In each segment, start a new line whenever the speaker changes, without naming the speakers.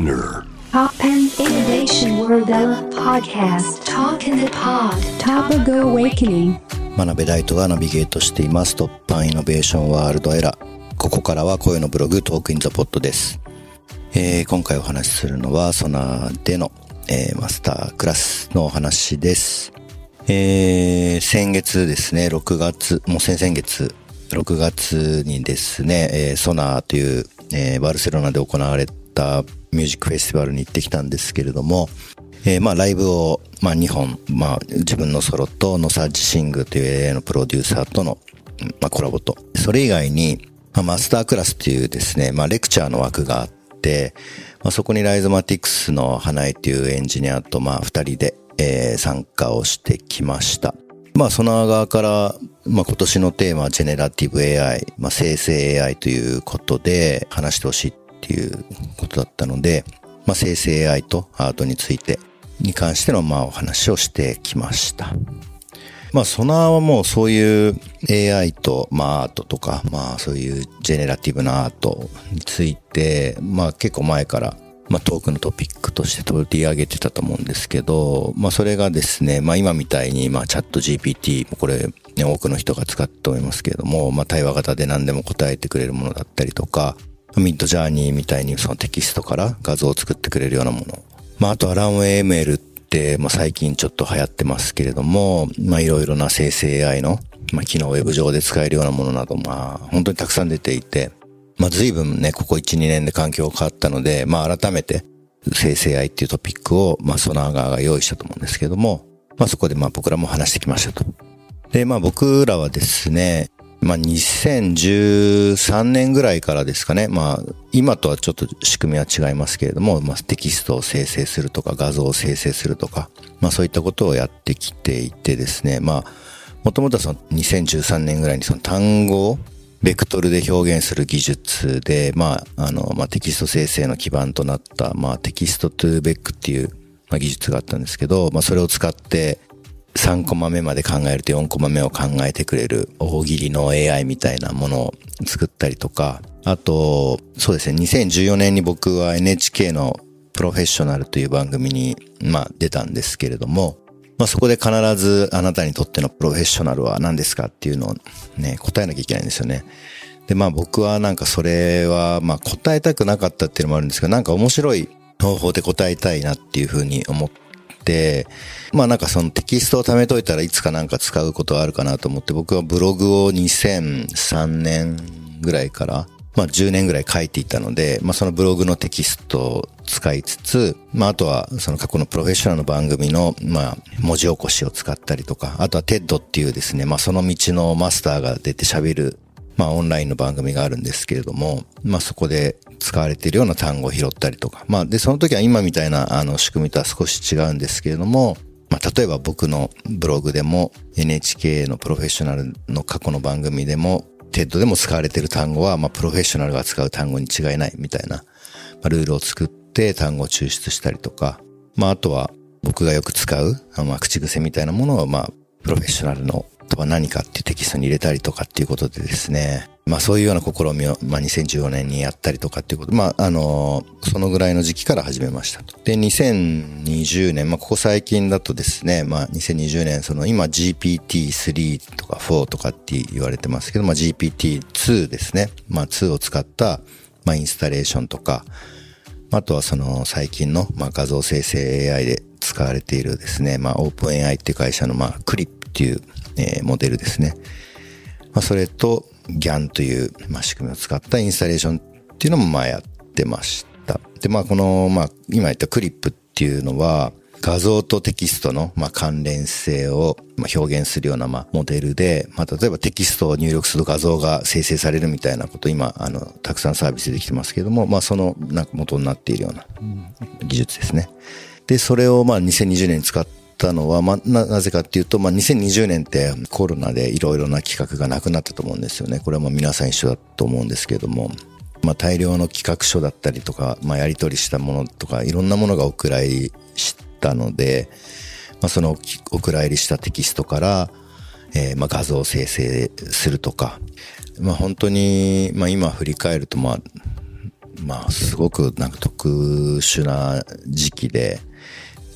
SPINEAR. Toppan Innovation World Podcast. Talk in the Pod. Topago Awakening.
真鍋大度がナビゲートしています。 Toppan Innovation World ERA。ここからは声のブログ Talk in the Pod です、えー今回お話しするのは Sonar での、えーマスタークラスのお話です。えー先月ですね6月もう先々月6月にですね、えー Sonar という、えーバルセロナで行われたミュージックフェスティバルに行ってきたんですけれども、えーまあライブを、まあ2本、まあ自分のソロとノサージシングという AA のプロデューサーとの、まあコラボと、それ以外に、まあマスタークラスっていうですね、まあレクチャーの枠があって、まあそこにライゾマティクスの花井っていうエンジニアとまあ二人で、えー参加をしてきました。まあ、その側から、まあ、今年のテーマはジェネラティブ AI、まあ、生成 AI ということで話してほしいっていうことだったので、まあ、生成 AI とアートについてに関しての、まあ、お話をしてきました。まあ、ソナーはもうそういう AI と、まあ、アートとか、まあ、そういうジェネラティブなアートについて、まあ、結構前から、まあ、トークのトピックとして取り上げてたと思うんですけど、まあ、それがですね、まあ、今みたいに、まあ、チャット GPT、これ、ね、多くの人が使っておりますけれども、まあ、対話型で何でも答えてくれるものだったりとか、ミッドジャーニーみたいにそのテキストから画像を作ってくれるようなもの。まあ、あとはランウェイ ML って、まあ、最近ちょっと流行ってますけれども、まあ、いろいろな生成 AI の、まあ、機能ウェブ上で使えるようなものなど、まあ、本当にたくさん出ていて、まあ、随分ね、ここ1、2年で環境が変わったので、まあ、改めて、生成 AI っていうトピックを、まあ、ソナー側が用意したと思うんですけれども、まあ、そこでまあ、僕らも話してきましたと。で、まあ、僕らはですね、まあ、2013年ぐらいからですかね。まあ、今とはちょっと仕組みは違いますけれども、まあ、テキストを生成するとか、画像を生成するとか、まあ、そういったことをやってきていてですね、まあ、もともとはその2013年ぐらいにその単語をベクトルで表現する技術で、まあ、あの、まあ、テキスト生成の基盤となった、まあ、 text2vec っていう、まあ、技術があったんですけど、まあ、それを使って、3コマ目まで考えると4コマ目を考えてくれる大喜利の AI みたいなものを作ったりとか、あと、そうですね、2014年に僕は NHK のプロフェッショナルという番組に、まあ、出たんですけれども、まあ、そこで必ずあなたにとってのプロフェッショナルは何ですかっていうのをね、答えなきゃいけないんですよね。で、まあ僕はなんかそれは、まあ答えたくなかったっていうのもあるんですけど、なんか面白い方法で答えたいなっていうふうに思ってて、まあなんかそのテキストを貯めといたらいつかなんか使うことはあるかなと思って、僕はブログを2003年ぐらいから、まあ10年ぐらい書いていたので、まあそのブログのテキストを使いつつ、まああとはその過去のプロフェッショナルの番組の、まあ文字起こしを使ったりとか、あとは TED っていうですね、まあその道のマスターが出て喋るまあオンラインの番組があるんですけれども、まあそこで使われているような単語を拾ったりとか、まあでその時は今みたいなあの仕組みとは少し違うんですけれども、まあ例えば僕のブログでも NHK のプロフェッショナルの過去の番組でも TED でも使われている単語は、まあプロフェッショナルが使う単語に違いないみたいな、まあ、ルールを作って単語を抽出したりとか、まああとは僕がよく使う、まあ口癖みたいなものを、まあプロフェッショナルのとは何かっていうテキストに入れたりとかっていうことでですね。まあそういうような試みを、まあ2014年にやったりとかっていうこと、まああの、そのぐらいの時期から始めましたと。で、2020年、まあここ最近だとですね、まあ2020年、その今 GPT-3 とか4とかって言われてますけど、まあ GPT-2 ですね。まあ2を使った、まあインスタレーションとか、あとはその最近の、まあ、画像生成 AI で使われているですね、まあ、オープン AI っていう会社の、まあ、クリップっていう、えーモデルですね。まあ、それと GAN という、まあ、仕組みを使ったインスタレーションっていうのも、まあ、やってました。で、まあ、この、まあ、今言ったクリップっていうのは、画像とテキストの、まあ、関連性を、ま、表現するような、まあ、モデルで、まあ、例えばテキストを入力すると画像が生成されるみたいなこと、今、あの、たくさんサービスできてますけども、まあ、その、なんか元になっているような技術ですね。で、それを、まあ、2020年に使ったのは、まあ、な、なぜかっていうと、まあ、2020年ってコロナでいろいろな企画がなくなったと思うんですよね。これはまあ、皆さん一緒だと思うんですけども、まあ、大量の企画書だったりとか、まあ、やり取りしたものとか、いろんなものがお蔵入りしたので、まあ、そのお蔵入りしたテキストから、えーまあ、画像を生成するとか、まあ、本当に、まあ、今振り返ると、まあ、まあ、すごくなんか特殊な時期で、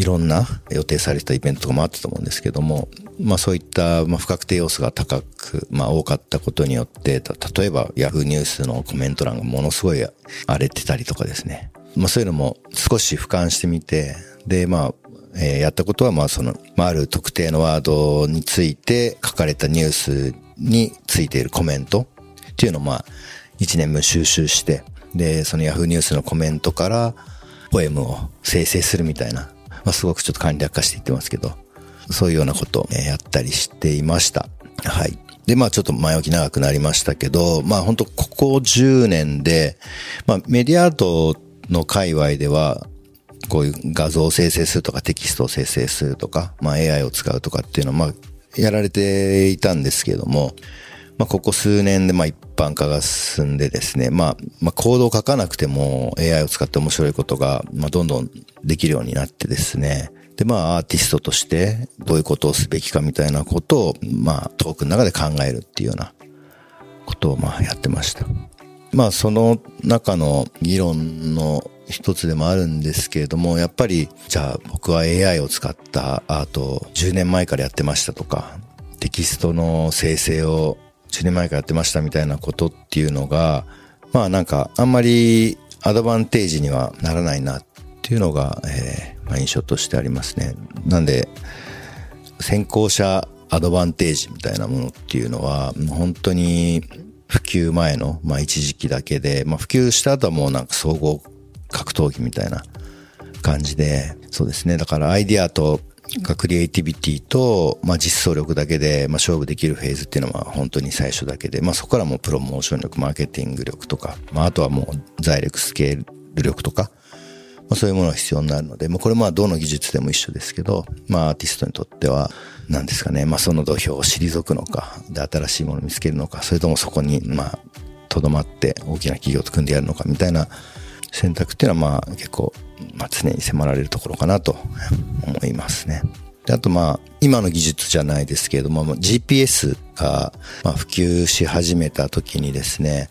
いろんな予定されてたイベントとかもあったと思うんですけども、まあそういったまあ不確定要素が高く、まあ多かったことによって、例えば Yahoo ニュースのコメント欄がものすごい荒れてたりとかですね。まあそういうのも少し俯瞰してみて、でまあ、えー、やったことはまあその、まあある特定のワードについて書かれたニュースについているコメントっていうのをまあ一年分収集して、で、その Yahoo ニュースのコメントからポエムを生成するみたいなまあ、すごくちょっと簡略化していってますけど、そういうようなことを、やったりしていました。はい。で、まあちょっと前置き長くなりましたけど、まあ本当ここ10年で、まあメディアアートの界隈では、こういう画像を生成するとかテキストを生成するとか、まあ AI を使うとかっていうのは、まあやられていたんですけども、まあここ数年でまあ一般化が進んでですね、まあ、まあコードを書かなくても AI を使って面白いことが、まあどんどんできるようになってですね、で、まあ、アーティストとしてどういうことをすべきかみたいなことを、まあ、トークの中で考えるっていうようなことを、まあ、やってました。まあ、その中の議論の一つでもあるんですけれども、やっぱり、じゃあ僕は AI を使ったアートを10年前からやってましたとか、テキストの生成を1年前からやってましたみたいなことっていうのが、まあなんかあんまりアドバンテージにはならないなっていうのが、えーまあ、印象としてありますね。なんで、先行者アドバンテージみたいなものっていうのは、本当に普及前の、まあ一時期だけで、まあ普及した後はもうなんか総合格闘技みたいな感じで、そうですね。だからアイディアとクリエイティビティと、まあ実装力だけで、まあ勝負できるフェーズっていうのは本当に最初だけで、まあそこからもうプロモーション力、マーケティング力とか、まああとはもう財力スケール力とか、まあ、そういうものが必要になるので、まあ、これまどの技術でも一緒ですけど、まあアーティストにとっては、何ですかね、まあその土俵を退くのか、で新しいものを見つけるのか、それともそこにまとどまって大きな企業と組んでやるのかみたいな選択っていうのはまあ結構、まあ常に迫られるところかなと思いますね。であとまあ、今の技術じゃないですけれども、GPS がま普及し始めた時にですね、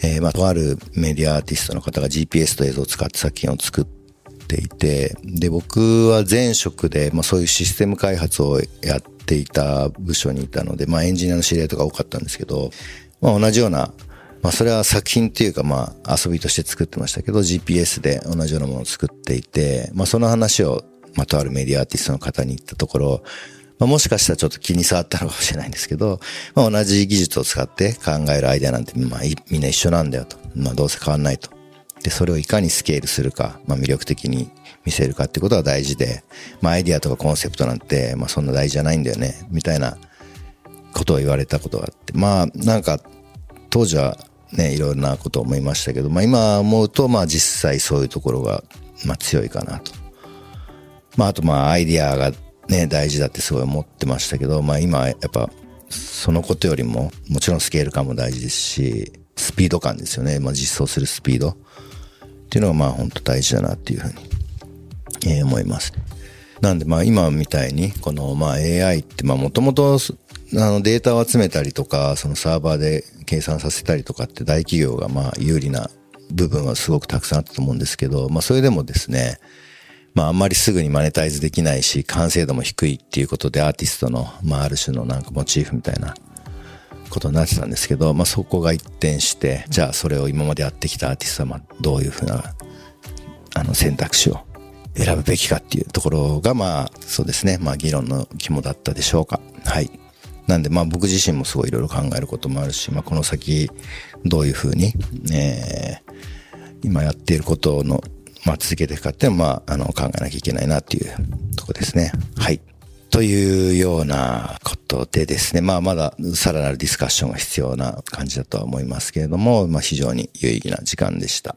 えー、まあ、とあるメディアアーティストの方が GPS と映像を使って作品を作っていて、で、僕は前職で、まあ、そういうシステム開発をやっていた部署にいたので、まあ、エンジニアの知り合いとか多かったんですけど、まあ、同じような、まあ、それは作品っていうか、まあ、遊びとして作ってましたけど、GPS で同じようなものを作っていて、まあ、その話を、まあ、とあるメディアアーティストの方に言ったところ、まあ、もしかしたらちょっと気に障ったのかもしれないんですけど、まあ、同じ技術を使って考えるアイデアなんて、まあ、みんな一緒なんだよと。まあ、どうせ変わんないと。で、それをいかにスケールするか、まあ、魅力的に見せるかってことが大事で、まあ、アイデアとかコンセプトなんて、まあ、そんな大事じゃないんだよね、みたいなことを言われたことがあって、まあ、なんか、当時はね、いろんなことを思いましたけど、まあ、今思うと、まあ、実際そういうところが、まあ、強いかなと。まあ、あと、まあ、アイディアがね、大事だってすごい思ってましたけど、まあ今やっぱそのことよりももちろんスケール感も大事ですし、スピード感ですよね。まあ実装するスピードっていうのがまあ本当大事だなっていうふうに、えー、思います。なんでまあ今みたいにこのまあ AI ってまあもともとあのデータを集めたりとかそのサーバーで計算させたりとかって大企業がまあ有利な部分はすごくたくさんあったと思うんですけど、まあそれでもですね、まああんまりすぐにマネタイズできないし、完成度も低いっていうことでアーティストの、まあある種のなんかモチーフみたいなことになってたんですけど、まあそこが一転して、じゃあそれを今までやってきたアーティストはどういうふうな、あの選択肢を選ぶべきかっていうところがまあそうですね、まあ議論の肝だったでしょうか。はい。なんでまあ僕自身もすごいいろいろ考えることもあるし、まあこの先どういうふうに、えー、今やっていることのまあ、続けていくかっていうのは、まあ、あの、考えなきゃいけないなっていうとこですね。はい。というようなことでですね、まあまださらなるディスカッションが必要な感じだとは思いますけれども、まあ非常に有意義な時間でした。